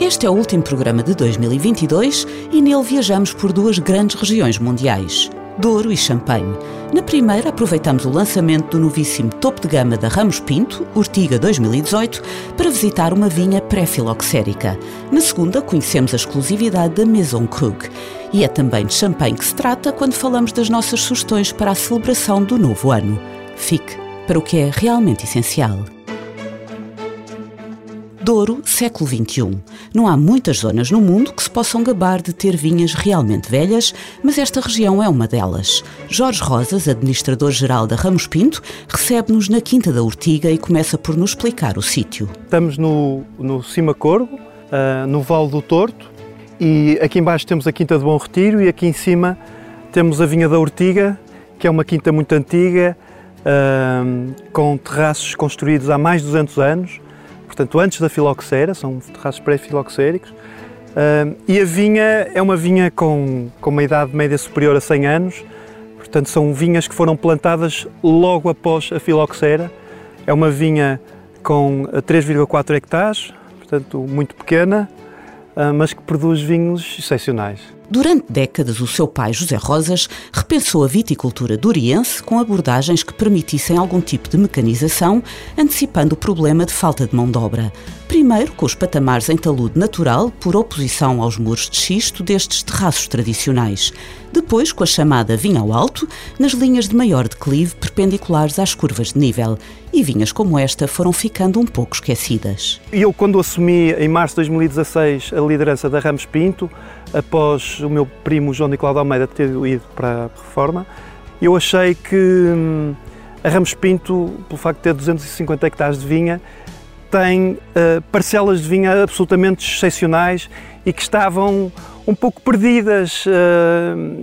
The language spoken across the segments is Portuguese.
Este é o último programa de 2022 e nele viajamos por duas grandes regiões mundiais, Douro e Champagne. Na primeira, aproveitamos o lançamento do novíssimo topo de gama da Ramos Pinto, Ortiga 2018, para visitar uma vinha pré-filoxérica. Na segunda, conhecemos a exclusividade da Maison Krug. E é também de Champagne que se trata quando falamos das nossas sugestões para a celebração do novo ano. Fique para o que é realmente essencial. Douro, século XXI. Não há muitas zonas no mundo que se possam gabar de ter vinhas realmente velhas, mas esta região é uma delas. Jorge Rosas, administrador-geral da Ramos Pinto, recebe-nos na Quinta da Ortiga e começa por nos explicar o sítio. Estamos no, no Cima Corvo, uh, no Vale do Torto, e aqui embaixo temos a Quinta de Bom Retiro e aqui em cima temos a Vinha da Ortiga, que é uma quinta muito antiga, uh, com terraços construídos há mais de 200 anos, portanto antes da filoxera, são terraços pré-filoxéricos, uh, e a vinha é uma vinha com, com uma idade média superior a 100 anos, portanto são vinhas que foram plantadas logo após a filoxera, é uma vinha com 3,4 hectares, portanto muito pequena, uh, mas que produz vinhos excepcionais. Durante décadas, o seu pai, José Rosas, repensou a viticultura duriense com abordagens que permitissem algum tipo de mecanização, antecipando o problema de falta de mão de obra. Primeiro, com os patamares em talude natural, por oposição aos muros de xisto destes terraços tradicionais. Depois, com a chamada vinha ao alto, nas linhas de maior declive perpendiculares às curvas de nível. E vinhas como esta foram ficando um pouco esquecidas. Eu, quando assumi em março de 2016 a liderança da Ramos Pinto, após o meu primo João Nicolau de Almeida ter ido para a reforma, eu achei que hum, a Ramos Pinto, pelo facto de ter 250 hectares de vinha, tem uh, parcelas de vinha absolutamente excepcionais e que estavam um pouco perdidas uh,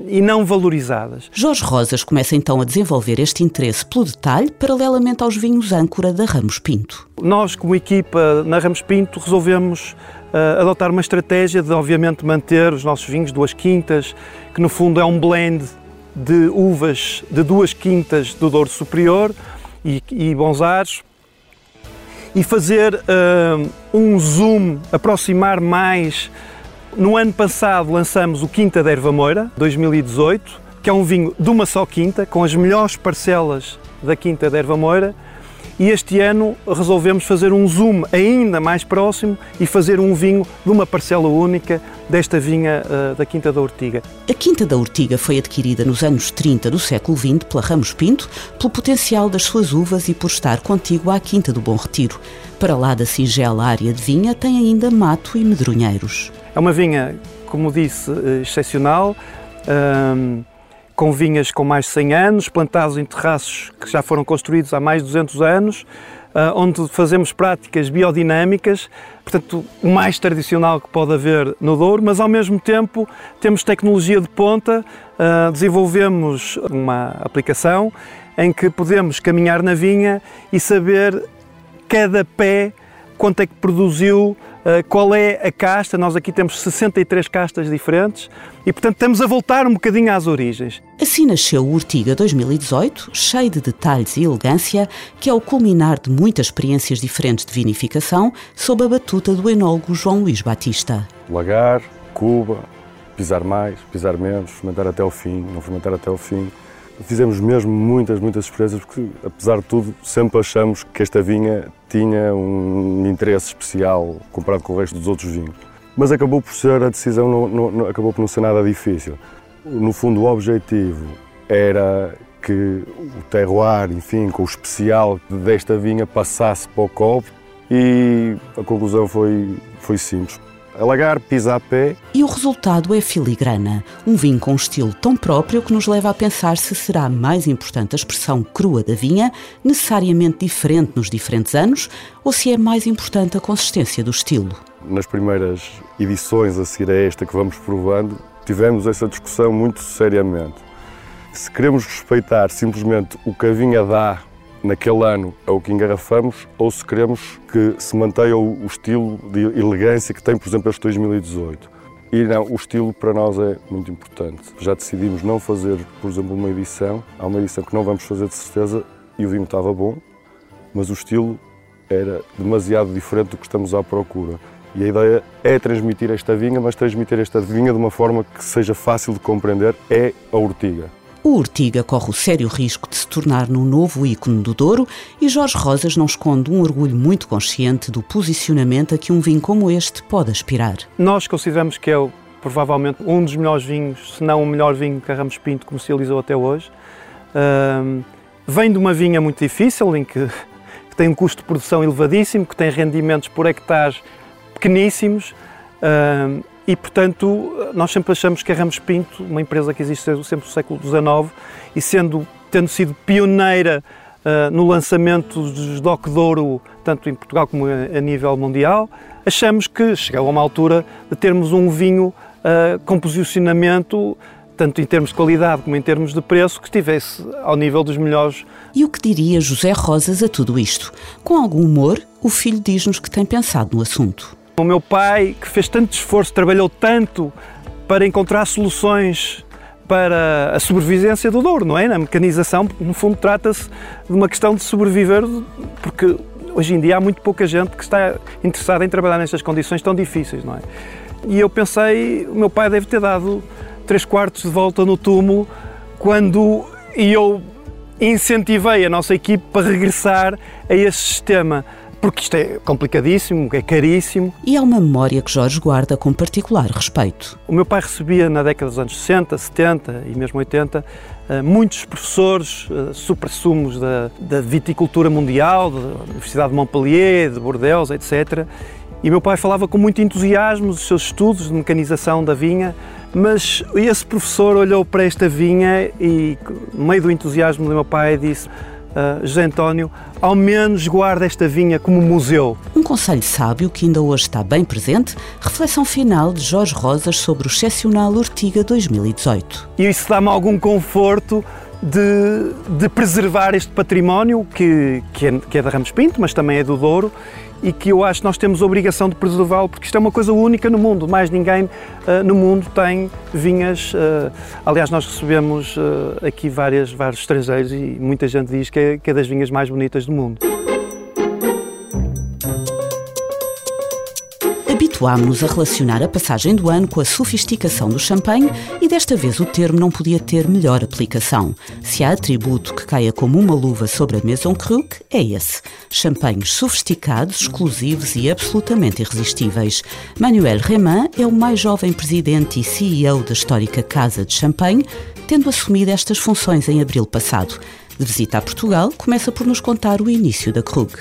e não valorizadas. Jorge Rosas começa então a desenvolver este interesse pelo detalhe, paralelamente aos vinhos âncora da Ramos Pinto. Nós, como equipa na Ramos Pinto, resolvemos uh, adotar uma estratégia de, obviamente, manter os nossos vinhos, duas quintas, que no fundo é um blend de uvas de duas quintas do Douro Superior e, e bons ares, e fazer uh, um zoom, aproximar mais. No ano passado lançamos o Quinta da Erva Moira, 2018, que é um vinho de uma só quinta, com as melhores parcelas da Quinta da Erva Moira, e este ano resolvemos fazer um zoom ainda mais próximo e fazer um vinho de uma parcela única desta vinha uh, da Quinta da Ortiga. A Quinta da Ortiga foi adquirida nos anos 30 do século XX pela Ramos Pinto, pelo potencial das suas uvas e por estar contígua à Quinta do Bom Retiro. Para lá da singela área de vinha tem ainda mato e medronheiros. É uma vinha, como disse, eh, excepcional. Um, com vinhas com mais de 100 anos, plantados em terraços que já foram construídos há mais de 200 anos, ah, onde fazemos práticas biodinâmicas, portanto, o mais tradicional que pode haver no Douro, mas ao mesmo tempo temos tecnologia de ponta, ah, desenvolvemos uma aplicação em que podemos caminhar na vinha e saber cada pé quanto é que produziu, eh, qual é a casta. Nós aqui temos 63 castas diferentes e, portanto, estamos a voltar um bocadinho às origens. Assim nasceu o Urtiga 2018, cheio de detalhes e elegância, que é o culminar de muitas experiências diferentes de vinificação, sob a batuta do enólogo João Luís Batista. Lagar, Cuba, pisar mais, pisar menos, fermentar até o fim, não fermentar até o fim. Fizemos mesmo muitas, muitas experiências, porque apesar de tudo, sempre achamos que esta vinha tinha um interesse especial comparado com o resto dos outros vinhos. Mas acabou por ser, a decisão não, não, acabou por não ser nada difícil. No fundo, o objetivo era que o terroir, enfim, com o especial desta vinha passasse para o copo e a conclusão foi, foi simples alagar, pisa a pé. E o resultado é filigrana, um vinho com um estilo tão próprio que nos leva a pensar se será mais importante a expressão crua da vinha, necessariamente diferente nos diferentes anos, ou se é mais importante a consistência do estilo. Nas primeiras edições a seguir a esta que vamos provando, tivemos essa discussão muito seriamente. Se queremos respeitar simplesmente o que a vinha dá naquele ano ao que engarrafamos ou se queremos que se mantenha o, estilo de elegância que tem, por exemplo, este 2018. E não, o estilo para nós é muito importante. Já decidimos não fazer, por exemplo, uma edição. Há uma edição que não vamos fazer de certeza e o vinho estava bom, mas o estilo era demasiado diferente do que estamos à procura. E a ideia é transmitir esta vinha, mas transmitir esta vinha de uma forma que seja fácil de compreender, é a ortiga. O Ortiga corre o sério risco de se tornar num novo ícone do Douro e Jorge Rosas não esconde um orgulho muito consciente do posicionamento a que um vinho como este pode aspirar. Nós consideramos que é provavelmente um dos melhores vinhos, se não o melhor vinho que a Ramos Pinto comercializou até hoje. Um, vem de uma vinha muito difícil, em que, que, tem um custo de produção elevadíssimo, que tem rendimentos por hectare pequeníssimos. E, portanto, nós sempre achamos que a Ramos Pinto, uma empresa que existe sempre no século XIX, e sendo, tendo sido pioneira uh, no lançamento dos DOC Douro, tanto em Portugal como a, a, nível mundial, achamos que chegou a uma altura de termos um vinho uh, com posicionamento tanto em termos de qualidade como em termos de preço, que estivesse ao nível dos melhores. E o que diria José Rosas a tudo isto? Com algum humor, o filho diz-nos que tem pensado no assunto. O meu pai, que fez tanto esforço, trabalhou tanto para encontrar soluções para a sobrevivência do Douro, não é? Na mecanização, no fundo, trata-se de uma questão de sobreviver, porque hoje em dia há muito pouca gente que está interessada em trabalhar nestas condições tão difíceis, não é? E eu pensei, o meu pai deve ter dado três quartos de volta no túmulo quando eu incentivei a nossa equipe para regressar a esse sistema porque isto é complicadíssimo, é caríssimo. E é uma memória que Jorge guarda com particular respeito. O meu pai recebia na década dos anos 60, 70 e mesmo 80 eh, muitos professores eh, supra-sumos da, da viticultura mundial, da Universidade de Montpellier, de Bordeaux, etc. E meu pai falava com muito entusiasmo dos seus estudos de mecanização da vinha, mas esse professor olhou para esta vinha e, no meio do entusiasmo do meu pai, disse: uh, José António, ao menos guarda esta vinha como museu. Um conselho sábio que ainda hoje está bem presente, reflexão final de Jorge Rosas sobre o excepcional Ortiga 2018. E isso dá-me algum conforto de, de, preservar este património que, que, é, que é da Ramos Pinto, mas também é do Douro e que eu acho que nós temos a obrigação de preservá-lo porque isto é uma coisa única no mundo. Mais ninguém uh, no mundo tem vinhas. Uh, aliás, nós recebemos uh, aqui várias, vários estrangeiros e muita gente diz que é, que é das vinhas mais bonitas do mundo. Habituámos-nos a relacionar a passagem do ano com a sofisticação do champanhe e desta vez o termo não podia ter melhor aplicação. Se há atributo que caia como uma luva sobre a Maison Krug, é esse. Champanhes sofisticados, exclusivos e absolutamente irresistíveis. Manuel Reman é o mais jovem presidente e CEO da histórica Casa de Champagne, tendo assumido estas funções em abril passado de visita a Portugal, começa por nos contar o início da Krug.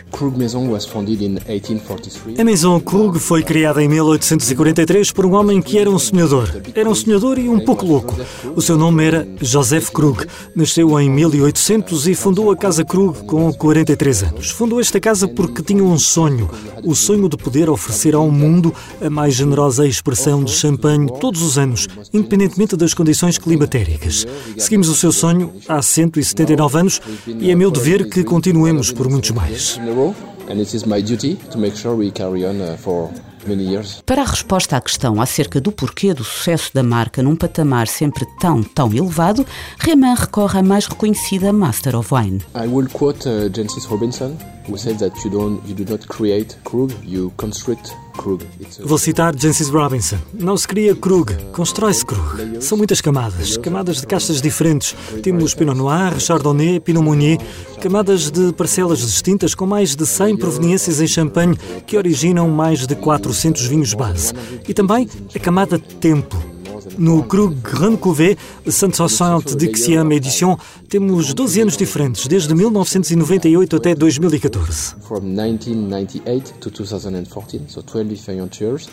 A Maison Krug foi criada em 1843 por um homem que era um sonhador. Era um sonhador e um pouco louco. O seu nome era Joseph Krug. Nasceu em 1800 e fundou a Casa Krug com 43 anos. Fundou esta casa porque tinha um sonho, o sonho de poder oferecer ao mundo a mais generosa expressão de champanhe todos os anos, independentemente das condições climatéricas. Seguimos o seu sonho há 179 anos anos e é meu dever que continuemos por muitos mais. Para a resposta à questão acerca do porquê do sucesso da marca num patamar sempre tão, tão elevado, Reman recorre à mais reconhecida Master of Wine. I will quote uh, Jancis Robinson, who said that you don't, you do not create Krug, you construct Vou citar Jancis Robinson. Não se cria Krug, constrói-se Krug. São muitas camadas, camadas de castas diferentes. Temos Pinot Noir, Chardonnay, Pinot Meunier, camadas de parcelas distintas com mais de 100 proveniências em champanhe que originam mais de 400 vinhos base. E também a camada Tempo, no Krug Grand Cuvée 160 Dixième Edition temos 12 anos diferentes, desde 1998 até 2014. From 1998 to 2014, so 12 different years.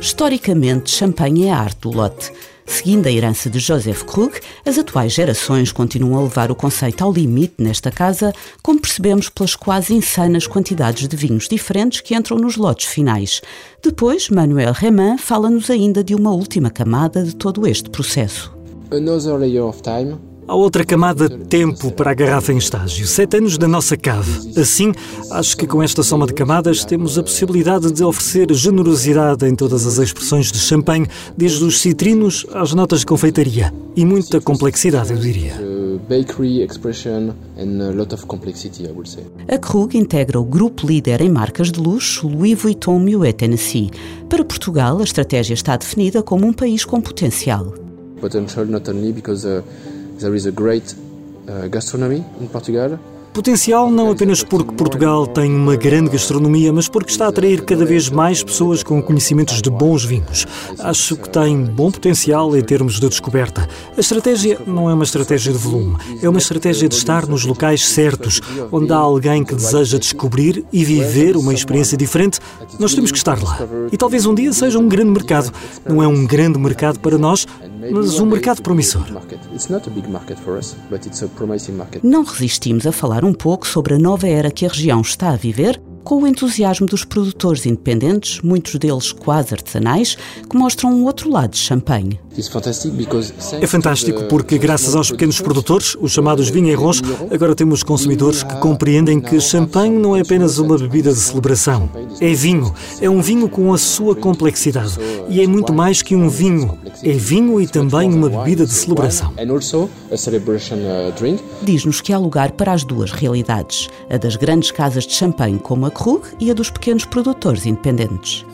Historicamente, champanhe é a arte do lote. Seguindo a herança de Joseph Krug, as atuais gerações continuam a levar o conceito ao limite nesta casa, como percebemos pelas quase insanas quantidades de vinhos diferentes que entram nos lotes finais. Depois, Manuel Reman fala-nos ainda de uma última camada de todo este processo. Another layer of time Há outra camada de tempo para a garrafa em estágio, sete anos da nossa cave. Assim, acho que com esta soma de camadas temos a possibilidade de oferecer generosidade em todas as expressões de champanhe, desde os citrinos às notas de confeitaria. E muita complexidade, eu diria. uh, bakery expression and a lot of complexity, I would say. A Krug integra o grupo líder em marcas de luxo Louis Vuitton Moet Tennessee. Para Portugal, a estratégia está definida como um país com potencial. Potential not only because uh, there is a great uh, gastronomy in Portugal, Potencial não apenas porque Portugal tem uma grande gastronomia, mas porque está a atrair cada vez mais pessoas com conhecimentos de bons vinhos. Acho que tem bom potencial em termos de descoberta. A estratégia não é uma estratégia de volume, é uma estratégia de estar nos locais certos, onde há alguém que deseja descobrir e viver uma experiência diferente. Nós temos que estar lá. E talvez um dia seja um grande mercado. Não é um grande mercado para nós, mas um mercado promissor. Não resistimos a falar um pouco sobre a nova era que a região está a viver, com o entusiasmo dos produtores independentes, muitos deles quase artesanais, que mostram um outro lado de champanhe. Because É fantástico porque, graças aos pequenos produtores, os chamados vinheirons, agora temos consumidores que compreendem que champanhe não é apenas uma bebida de celebração. É vinho. É um vinho com a sua complexidade. E é muito mais que um vinho. É vinho e também uma bebida de celebração. And also a celebration uh, drink. Diz-nos que há lugar para as duas realidades, a das grandes casas de champanhe como a Krug e a dos pequenos produtores independentes.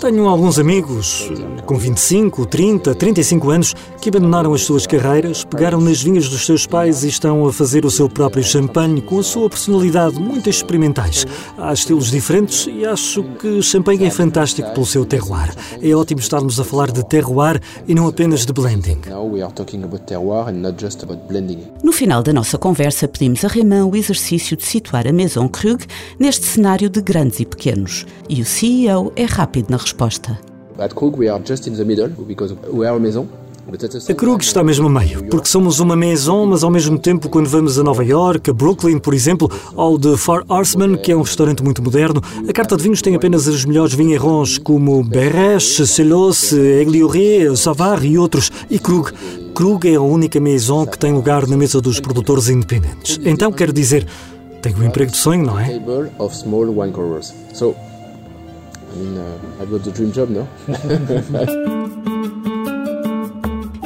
Tenho alguns amigos com 25, 30, 35 anos que abandonaram as suas carreiras, pegaram nas vinhas dos seus pais e estão a fazer o seu próprio champanhe com a sua personalidade muito experimentais. Há estilos diferentes e acho que champanhe é fantástico pelo seu terroir. É ótimo estarmos a falar de terroir e não apenas de blending. Now we are talking about terroir and not just about blending. No final da nossa conversa, pedimos a Raymond o exercício de situar a Maison Krug neste cenário de grandes e pequenos. E o CEO é rápido na resposta. At Krug we are just in the middle because we are a maison. But at the A same Krug está mesmo a meio, porque somos uma maison, mas ao mesmo tempo, quando vamos a Nova York, a Brooklyn, por exemplo, ou de Four Horsemen, que é um restaurante muito moderno, a carta de vinhos tem apenas os melhores vinheirons, como Berreche, Celos, Eglioré, Savard e outros. E Krug. Krug é a única maison que tem lugar na mesa dos produtores independentes. Então, quero dizer, tem o emprego de sonho, não é? I mean, uh, I've got the dream job, no?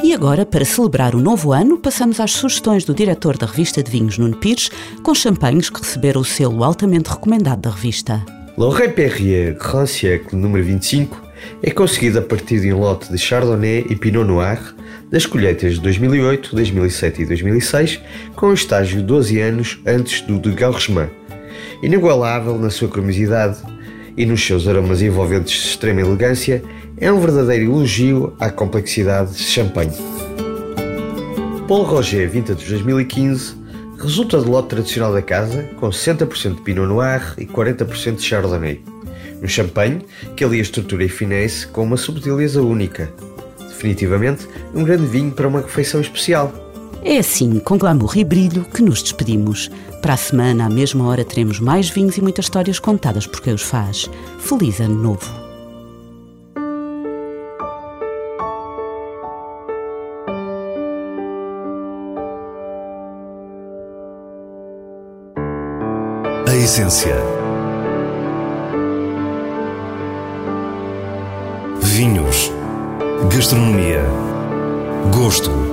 E agora, para celebrar o novo ano, passamos às sugestões do diretor da revista de vinhos, Nuno Pires, com champanhes que receberam o selo altamente recomendado da revista. Lorrain Perrier Grand Siècle número 25 é conseguido a partir de um lote de Chardonnay e Pinot Noir das colheitas de 2008, 2007 e 2006, com um estágio de 12 anos antes do de Galresman. Inigualável na sua cremosidade e nos seus aromas envolventes de extrema elegância, é um verdadeiro elogio à complexidade de champanhe. Paul Roger Vintage 2015 resulta do lote tradicional da casa, com 60% de Pinot Noir e 40% de Chardonnay. Um champanhe que alia estrutura e finesse com uma subtileza única. Definitivamente, um grande vinho para uma refeição especial. É assim, com glamour e brilho, que nos despedimos. Para a semana, à mesma hora, teremos mais vinhos e muitas histórias contadas por quem os faz. Feliz Ano Novo! A essência. Vinhos. Gastronomia. Gosto.